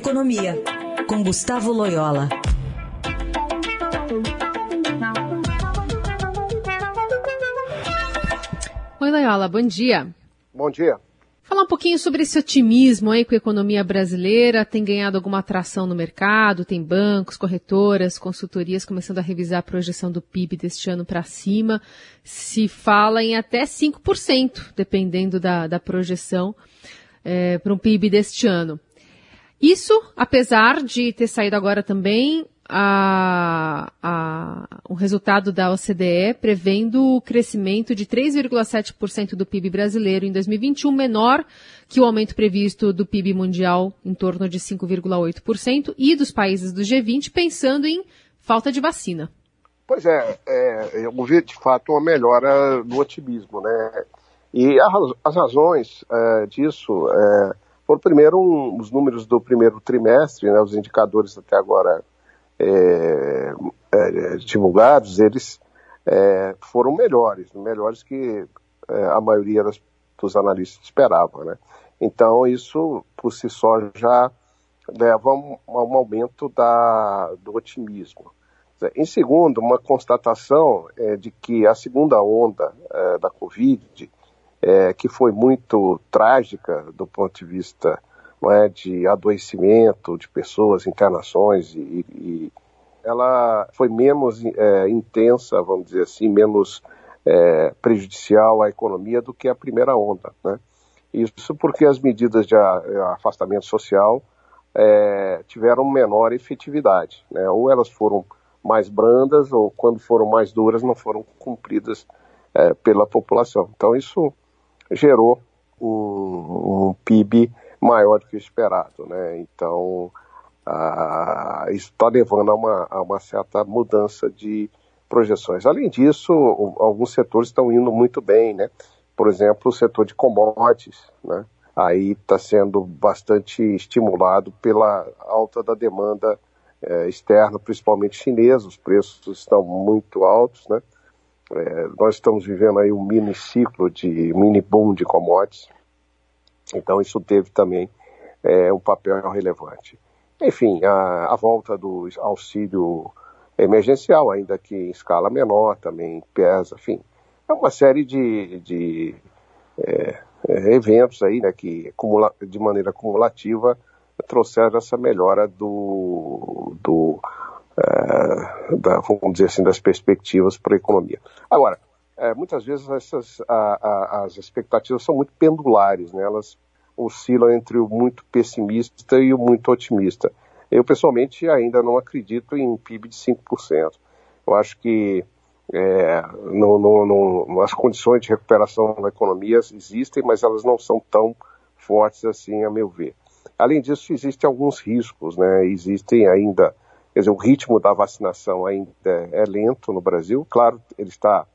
Economia, com Gustavo Loyola. Oi, Loyola, bom dia. Bom dia. Falar um pouquinho sobre esse otimismo aí com a economia brasileira, tem ganhado alguma atração no mercado, tem bancos, corretoras, consultorias começando a revisar a projeção do PIB deste ano para cima. Se fala em até 5%, dependendo da, da projeção, é, para um PIB deste ano. Isso, apesar de ter saído agora também a, a, o resultado da OCDE prevendo o crescimento de 3,7% do PIB brasileiro em 2021, menor que o aumento previsto do PIB mundial, em torno de 5,8%, e dos países do G20, pensando em falta de vacina. Pois é, é eu vi de fato uma melhora no otimismo, né? E a, as razões é, disso é, foram, primeiro, um, os números do primeiro trimestre, né, os indicadores até agora é, é, divulgados, eles é, foram melhores, melhores que é, a maioria das, dos analistas esperava. Né? Então, isso, por si só, já leva a um, a um aumento da, do otimismo. Em segundo, uma constatação é, de que a segunda onda é, da Covid é, que foi muito trágica do ponto de vista é, de adoecimento de pessoas, internações, e, e ela foi menos é, intensa, vamos dizer assim, menos é, prejudicial à economia do que a primeira onda. Né? Isso porque as medidas de afastamento social é, tiveram menor efetividade, né? ou elas foram mais brandas, ou quando foram mais duras, não foram cumpridas é, pela população. Então, isso gerou um, um PIB maior do que o esperado, né? Então, ah, isso está levando a uma, a uma, certa mudança de projeções. Além disso, alguns setores estão indo muito bem, né? Por exemplo, o setor de commodities, né? Aí está sendo bastante estimulado pela alta da demanda eh, externa, principalmente chinesa. Os preços estão muito altos, né? É, nós estamos vivendo aí um mini ciclo de mini boom de commodities, então isso teve também é, um papel relevante. Enfim, a, a, volta do auxílio emergencial, ainda que em escala menor, também pesa, enfim, é uma série de, de é, é eventos aí, né, que de maneira acumulativa trouxeram essa melhora do, do da, vamos dizer assim, das perspectivas para a economia. Agora, é, muitas vezes essas, a, a, as expectativas são muito pendulares, né? elas oscilam entre o muito pessimista e o muito otimista. Eu, pessoalmente, ainda não acredito em PIB de 5%. Eu acho que é, as condições de recuperação da economia existem, mas elas não são tão fortes assim, a meu ver. Além disso, existem alguns riscos, né? Existem ainda Quer dizer, o ritmo da vacinação ainda é lento no Brasil. Claro, ele está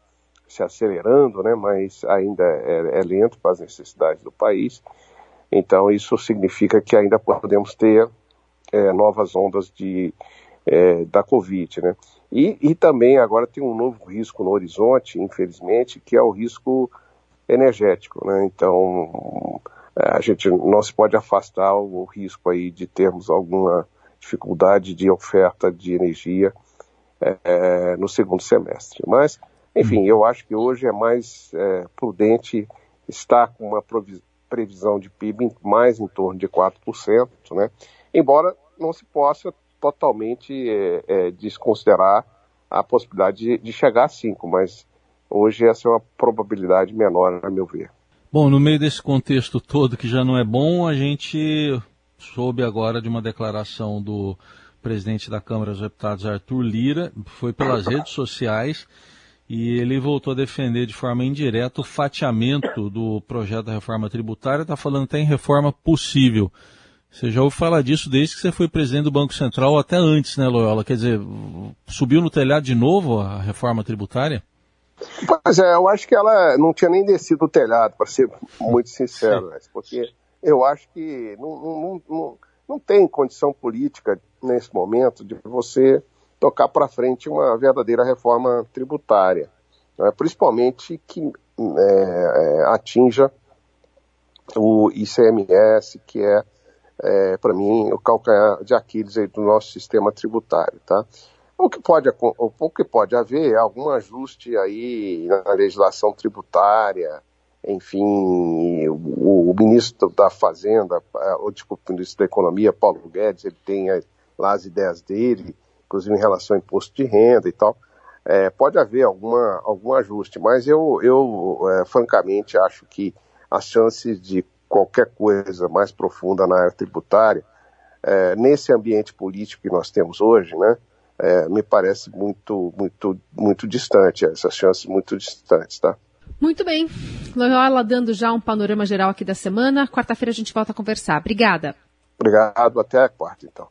se acelerando, né, mas ainda é, é lento para as necessidades do país. Então, isso significa que ainda podemos ter é, novas ondas de, é, da Covid. Né? E, e também agora tem um novo risco no horizonte, infelizmente, que é o risco energético. Né? Então, a gente não se pode afastar o risco aí de termos alguma dificuldade de oferta de energia é, é, no segundo semestre. Mas, enfim, eu acho que hoje é mais é, prudente estar com uma previsão de PIB mais em torno de 4%, né? embora não se possa totalmente é, é, desconsiderar a possibilidade de, de chegar a 5%, mas hoje essa é uma probabilidade menor, a meu ver. Bom, no meio desse contexto todo que já não é bom, a gente soube agora de uma declaração do presidente da Câmara dos Deputados, Arthur Lira, foi pelas redes sociais e ele voltou a defender de forma indireta o fatiamento do projeto da reforma tributária, está falando até em reforma possível. Você já ouviu falar disso desde que você foi presidente do Banco Central, até antes, né, Loyola? Quer dizer, subiu no telhado de novo a reforma tributária? Pois é, eu acho que ela não tinha nem descido o telhado, para ser muito sincero, né? porque eu acho que não, não, não, não tem condição política nesse momento de você tocar para frente uma verdadeira reforma tributária, né? principalmente que é, é, atinja o ICMS, que é, é, para mim, o calcanhar de Aquiles do nosso sistema tributário, tá? O que pode, o que pode haver é algum ajuste aí na legislação tributária, enfim, o, o, ministro da Fazenda, ou desculpa, o ministro da Economia, Paulo Guedes, ele tem lá as ideias dele, inclusive em relação ao imposto de renda e tal. É, pode haver alguma, algum ajuste, mas eu, eu é, francamente acho que as chances de qualquer coisa mais profunda na área tributária, é, nesse ambiente político que nós temos hoje, né, me parece muito, muito, muito distante, essas chances muito distantes, tá? Muito bem. Loyola dando já um panorama geral aqui da semana. Quarta-feira a gente volta a conversar. Obrigada. Obrigado. Até a quarta, então.